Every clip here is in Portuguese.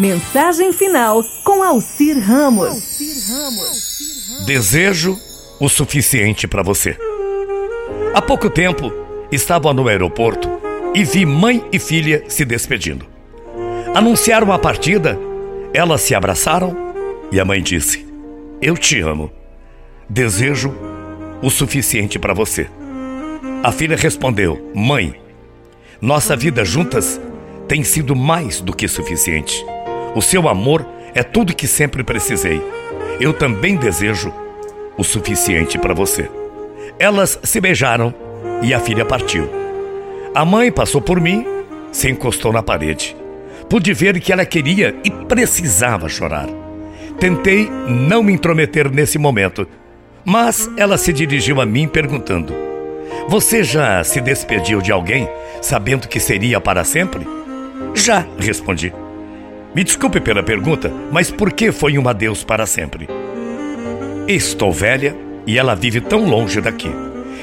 Mensagem final com Alcir Ramos. Desejo o suficiente para você. Há pouco tempo estava no aeroporto e vi mãe e filha se despedindo. Anunciaram a partida, elas se abraçaram e a mãe disse: Eu te amo. Desejo o suficiente para você. A filha respondeu: Mãe, nossa vida juntas tem sido mais do que suficiente. O seu amor é tudo que sempre precisei. Eu também desejo o suficiente para você. Elas se beijaram e a filha partiu. A mãe passou por mim, se encostou na parede. Pude ver que ela queria e precisava chorar. Tentei não me intrometer nesse momento, mas ela se dirigiu a mim perguntando: Você já se despediu de alguém sabendo que seria para sempre? Já, respondi. Me desculpe pela pergunta, mas por que foi um adeus para sempre? Estou velha e ela vive tão longe daqui.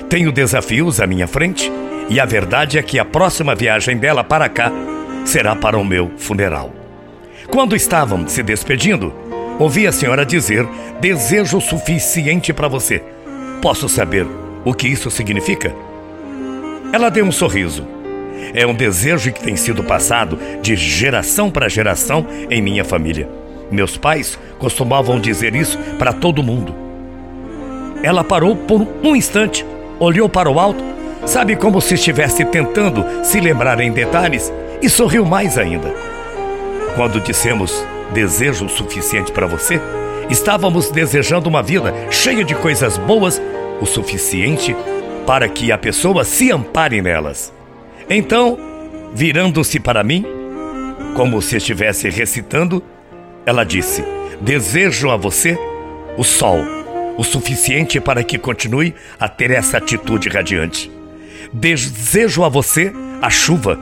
Tenho desafios à minha frente e a verdade é que a próxima viagem dela para cá será para o meu funeral. Quando estavam se despedindo, ouvi a senhora dizer: desejo suficiente para você. Posso saber o que isso significa? Ela deu um sorriso é um desejo que tem sido passado de geração para geração em minha família. Meus pais costumavam dizer isso para todo mundo. Ela parou por um instante, olhou para o alto, sabe como se estivesse tentando se lembrar em detalhes e sorriu mais ainda. Quando dissemos desejo suficiente para você, estávamos desejando uma vida cheia de coisas boas o suficiente para que a pessoa se ampare nelas. Então, virando-se para mim, como se estivesse recitando, ela disse: Desejo a você o sol, o suficiente para que continue a ter essa atitude radiante. Desejo a você a chuva,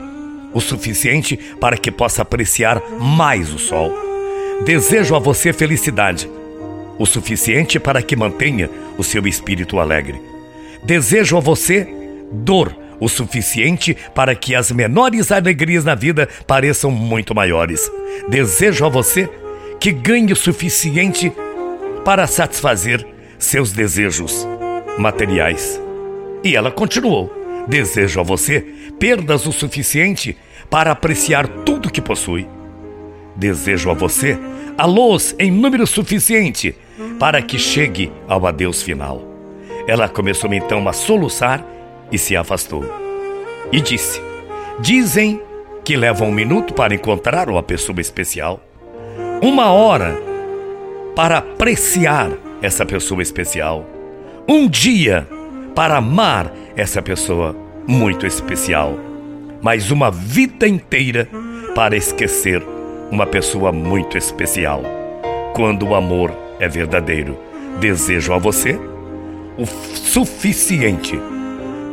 o suficiente para que possa apreciar mais o sol. Desejo a você felicidade, o suficiente para que mantenha o seu espírito alegre. Desejo a você dor, o suficiente para que as menores alegrias na vida pareçam muito maiores. Desejo a você que ganhe o suficiente para satisfazer seus desejos materiais. E ela continuou: Desejo a você perdas o suficiente para apreciar tudo que possui. Desejo a você a luz em número suficiente para que chegue ao adeus final. Ela começou então a soluçar e se afastou. E disse: Dizem que leva um minuto para encontrar uma pessoa especial, uma hora para apreciar essa pessoa especial, um dia para amar essa pessoa muito especial, mas uma vida inteira para esquecer uma pessoa muito especial. Quando o amor é verdadeiro, desejo a você o suficiente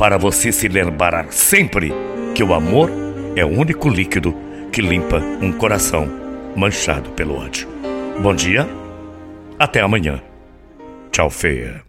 para você se lembrar sempre que o amor é o único líquido que limpa um coração manchado pelo ódio. Bom dia, até amanhã. Tchau, feia.